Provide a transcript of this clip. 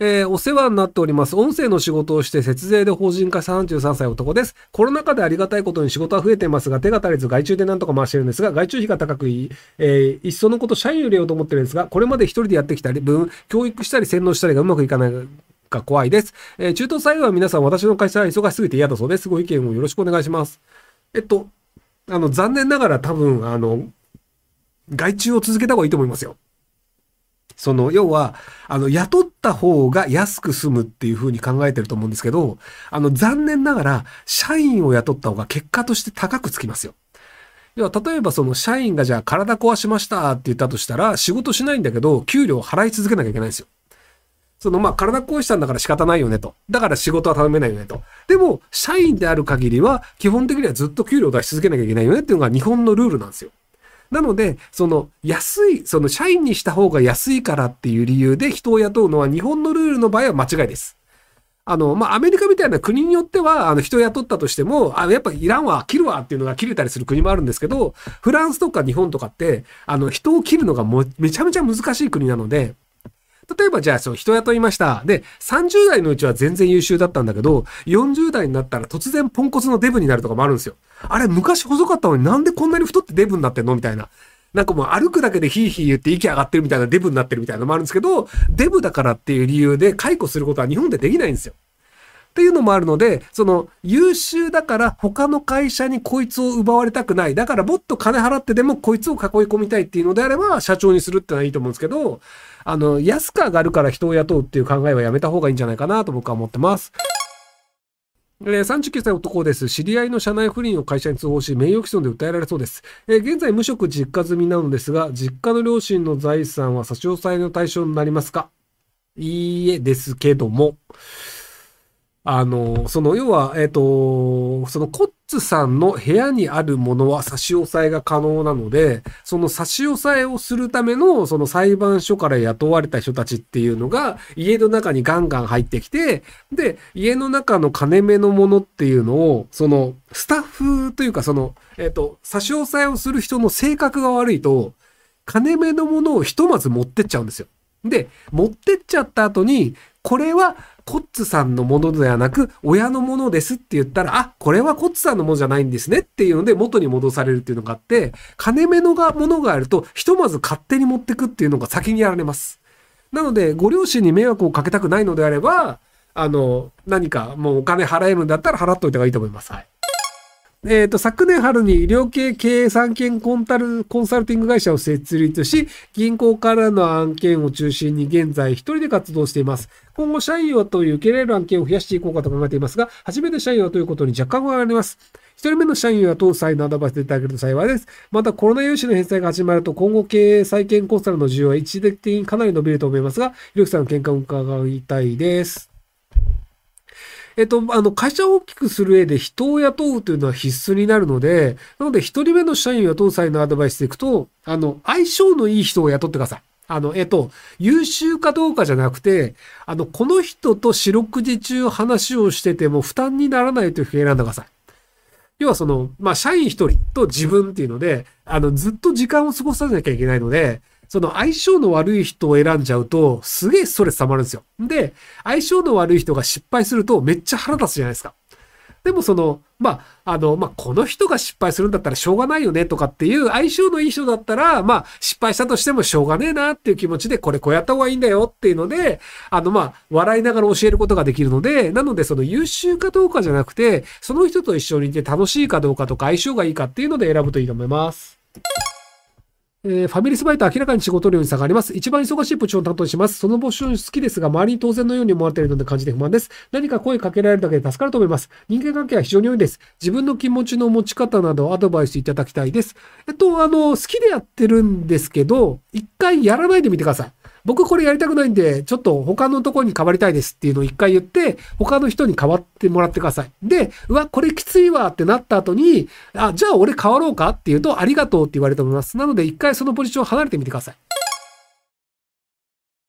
えー、お世話になっております。音声の仕事をして節税で法人化33歳男です。コロナ禍でありがたいことに仕事は増えてますが、手が足りず外注でなんとか回してるんですが、外注費が高くいい、えー、いっそのこと社員を入れようと思ってるんですが、これまで一人でやってきたり、分、教育したり洗脳したりがうまくいかないか怖いです。えー、中東最後は皆さん私の会社は忙しすぎて嫌だそうです。ご意見をよろしくお願いします。えっと、あの、残念ながら多分、あの、外注を続けた方がいいと思いますよ。その、要は、あの、雇った方が安く済むっていうふうに考えてると思うんですけど、あの、残念ながら、社員を雇った方が結果として高くつきますよ。要は、例えばその社員がじゃあ体壊しましたって言ったとしたら、仕事しないんだけど、給料を払い続けなきゃいけないんですよ。その、まあ、体壊したんだから仕方ないよねと。だから仕事は頼めないよねと。でも、社員である限りは、基本的にはずっと給料を出し続けなきゃいけないよねっていうのが日本のルールなんですよ。なので、その安い、その社員にした方が安いからっていう理由で人を雇うのは日本のルールの場合は間違いです。あの、まあ、アメリカみたいな国によっては、あの、人を雇ったとしても、あやっぱいらんわ、切るわっていうのが切れたりする国もあるんですけど、フランスとか日本とかって、あの、人を切るのがもめちゃめちゃ難しい国なので、例えばじゃあ、そう、人雇いました。で、30代のうちは全然優秀だったんだけど、40代になったら突然ポンコツのデブになるとかもあるんですよ。あれ、昔細かったのになんでこんなに太ってデブになってんの？みたいな。なんかもう歩くだけでヒーヒー言って息上がってるみたいなデブになってるみたいなのもあるんですけど、デブだからっていう理由で解雇することは日本でできないんですよ。っていうのもあるので、その優秀だから他の会社にこいつを奪われたくない。だからもっと金払ってでもこいつを囲い込みたいっていうのであれば社長にするってのはいいと思うんですけど、あの、安く上がるから人を雇うっていう考えはやめた方がいいんじゃないかなと僕は思ってます。えー、39歳男です。知り合いの社内不倫を会社に通報し、名誉毀損で訴えられそうです。えー、現在無職実家済みなのですが、実家の両親の財産は差し押さえの対象になりますか？いいえですけども。あの、その、要は、えっ、ー、と、そのコッツさんの部屋にあるものは差し押さえが可能なので、その差し押さえをするための、その裁判所から雇われた人たちっていうのが、家の中にガンガン入ってきて、で、家の中の金目のものっていうのを、その、スタッフというか、その、えっ、ー、と、差し押さえをする人の性格が悪いと、金目のものをひとまず持ってっちゃうんですよ。で、持ってっちゃった後に、これはコッツさんのものではなく、親のものですって言ったら、あ、これはコッツさんのものじゃないんですねっていうので元に戻されるっていうのがあって、金目のがものがあると、ひとまず勝手に持ってくっていうのが先にやられます。なので、ご両親に迷惑をかけたくないのであれば、あの、何かもうお金払えるんだったら払っといた方がいいと思います。はい。えっ、ー、と、昨年春に医療系経営産経コンタル、コンサルティング会社を設立し、銀行からの案件を中心に現在一人で活動しています。今後、社員はという受けられる案件を増やしていこうかと考えていますが、初めて社員はということに若干不安があります。一人目の社員は当際のアドバイスでいただけると幸いです。また、コロナ融資の返済が始まると、今後経営再建コンサルの需要は一時的にかなり伸びると思いますが、ひろきさんの見解を伺いたいです。えっと、あの、会社を大きくする上で人を雇うというのは必須になるので、なので、一人目の社員を雇う際のアドバイスでいくと、あの、相性のいい人を雇ってください。あの、えっと、優秀かどうかじゃなくて、あの、この人と四六時中話をしてても負担にならないという人を選んでください。要はその、まあ、社員一人と自分っていうので、あの、ずっと時間を過ごさなきゃいけないので、その相性の悪い人を選んじゃうと、すげえストレス溜まるんですよ。で、相性の悪い人が失敗するとめっちゃ腹立つじゃないですか。でもその、まあ、あの、まあ、この人が失敗するんだったらしょうがないよねとかっていう相性のいい人だったら、まあ、失敗したとしてもしょうがねえなっていう気持ちで、これこうやった方がいいんだよっていうので、あの、まあ、笑いながら教えることができるので、なのでその優秀かどうかじゃなくて、その人と一緒にいて楽しいかどうかとか相性がいいかっていうので選ぶといいと思います。えー、ファミリースバイト明らかに仕事量に差があります。一番忙しい部長を担当します。その募集好きですが、周りに当然のように思われているので感じて不満です。何か声かけられるだけで助かると思います。人間関係は非常に多いです。自分の気持ちの持ち方などアドバイスいただきたいです。えっと、あの、好きでやってるんですけど、一回やらないでみてください。僕これやりたくないんで、ちょっと他のところに変わりたいですっていうのを一回言って、他の人に変わってもらってください。で、うわ、これきついわってなった後に、あ、じゃあ俺変わろうかっていうと、ありがとうって言われると思います。なので一回そのポジションを離れてみてください。